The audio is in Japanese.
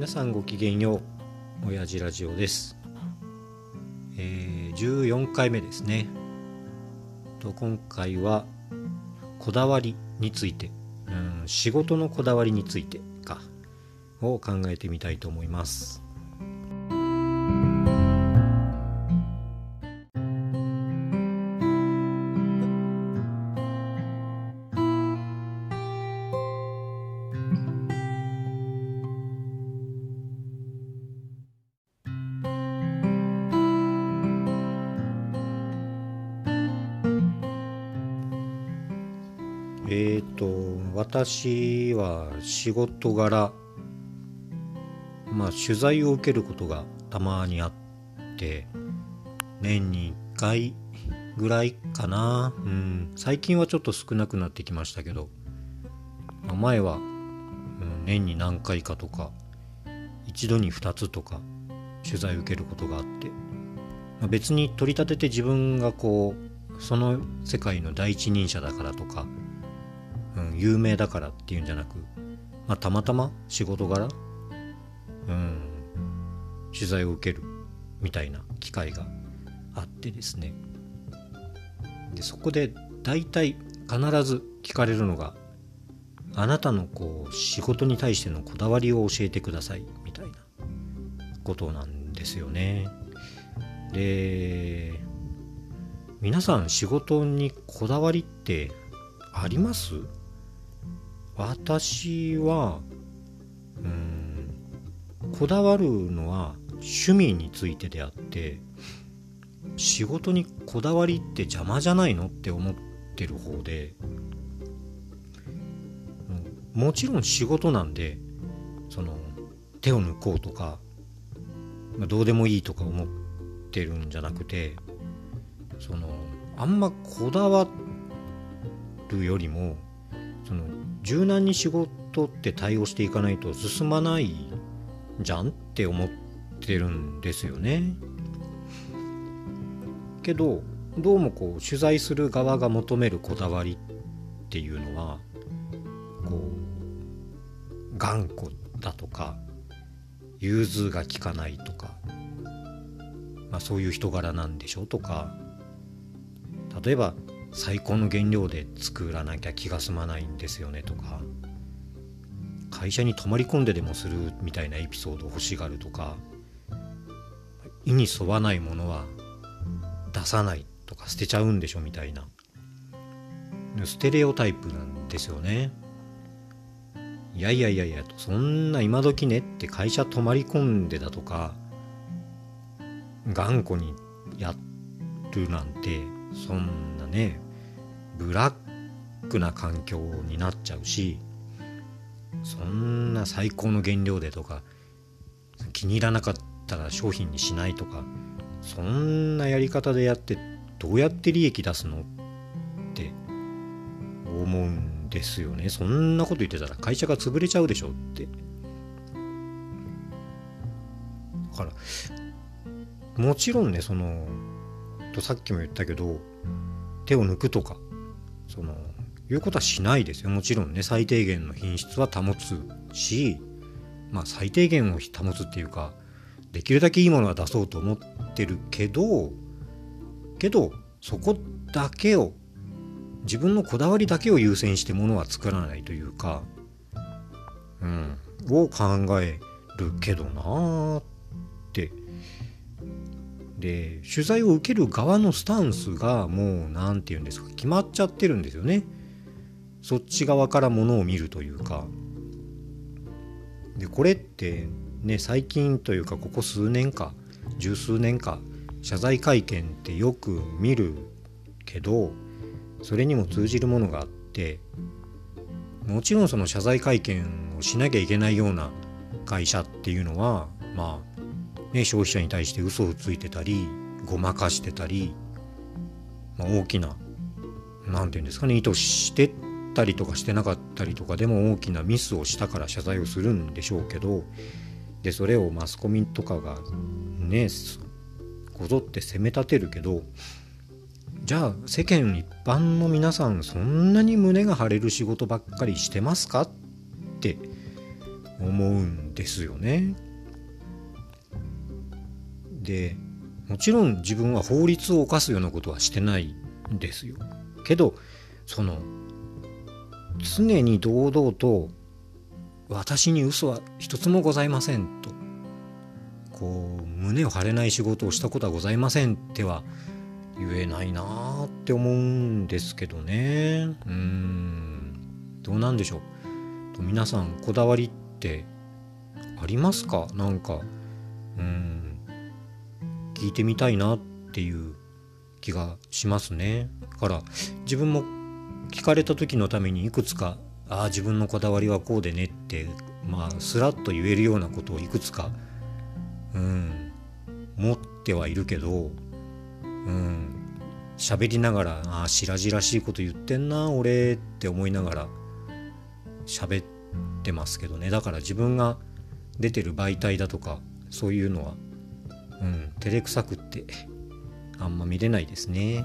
皆さんごきげんよう。親父ラジオです、えー、14回目ですね。と今回はこだわりについて、うん、仕事のこだわりについてかを考えてみたいと思います。と私は仕事柄まあ取材を受けることがたまにあって年に1回ぐらいかな。うん。最近はちょっと少なくなってきましたけど、前は、年に何回かとか一度に2つとか取材を受けることがあって、別に取り立てて自分がこうその世界の第一人者だからとかうん、有名だからっていうんじゃなく、まあ、たまたま仕事柄、うん、取材を受けるみたいな機会があってですねでそこで大体必ず聞かれるのが「あなたのこう仕事に対してのこだわりを教えてください」みたいなことなんですよね。で皆さん仕事にこだわりってあります？私はうんこだわるのは趣味についてであって仕事にこだわりって邪魔じゃないのって思ってる方でもちろん仕事なんでその手を抜こうとか、まあ、どうでもいいとか思ってるんじゃなくてそのあんまこだわるよりもその柔軟に仕事って対応していかないと進まないじゃんって思ってるんですよね。けどどうもこう取材する側が求めるこだわりっていうのはこう頑固だとか融通が利かないとか、まあ、そういう人柄なんでしょとか例えば最高の原料で作らなきゃ気が済まないんですよねとか会社に泊まり込んででもするみたいなエピソード欲しがるとか意に沿わないものは出さないとか捨てちゃうんでしょみたいな。ステレオタイプなんですよね。いやいやいやいやとそんな今時ねって会社泊まり込んでだとか頑固にやるなんてそんなねブラックな環境になっちゃうしそんな最高の原料でとか気に入らなかったら商品にしないとかそんなやり方でやってどうやって利益出すのって思うんですよね。そんなこと言ってたら会社が潰れちゃうでしょって。だからもちろんねそのとさっきも言ったけど手を抜くとかそのいうことはしないですよ。もちろんね最低限の品質は保つしまあ最低限を保つっていうかできるだけいいものは出そうと思ってるけどけどそこだけを自分のこだわりだけを優先してものは作らないというかうんを考えるけどなーって。で取材を受ける側のスタンスがもう何て言うんですか決まっちゃってるんですよね。そっち側からものを見るというか。でこれってね最近というかここ数年か十数年か謝罪会見ってよく見るけどそれにも通じるものがあってもちろんその謝罪会見をしなきゃいけないような会社っていうのはまあね、消費者に対して嘘をついてたりごまかしてたり、まあ、大きな何て言うんですかね意図してたりとかしてなかったりとかでも大きなミスをしたから謝罪をするんでしょうけどでそれをマスコミとかがねこぞって責め立てるけどじゃあ世間一般の皆さんそんなに胸が張れる仕事ばっかりしてますか？って思うんですよね。でもちろん自分は法律を犯すようなことはしてないんですよ。けどその常に堂々と私に嘘は一つもございませんとこう胸を張れない仕事をしたことはございませんっては言えないなーって思うんですけどね。うん。どうなんでしょう。皆さんこだわりってありますか？なんか。うん。聞いてみたいなっていう気がしますね。だから自分も聞かれた時のためにいくつかああ自分のこだわりはこうでねってまあすらっと言えるようなことをいくつかうん持ってはいるけどうん喋りながらああ白々しいこと言ってんな俺って思いながら喋ってますけどね。だから自分が出てる媒体だとかそういうのはうん照れくさくってあんま見れないですね。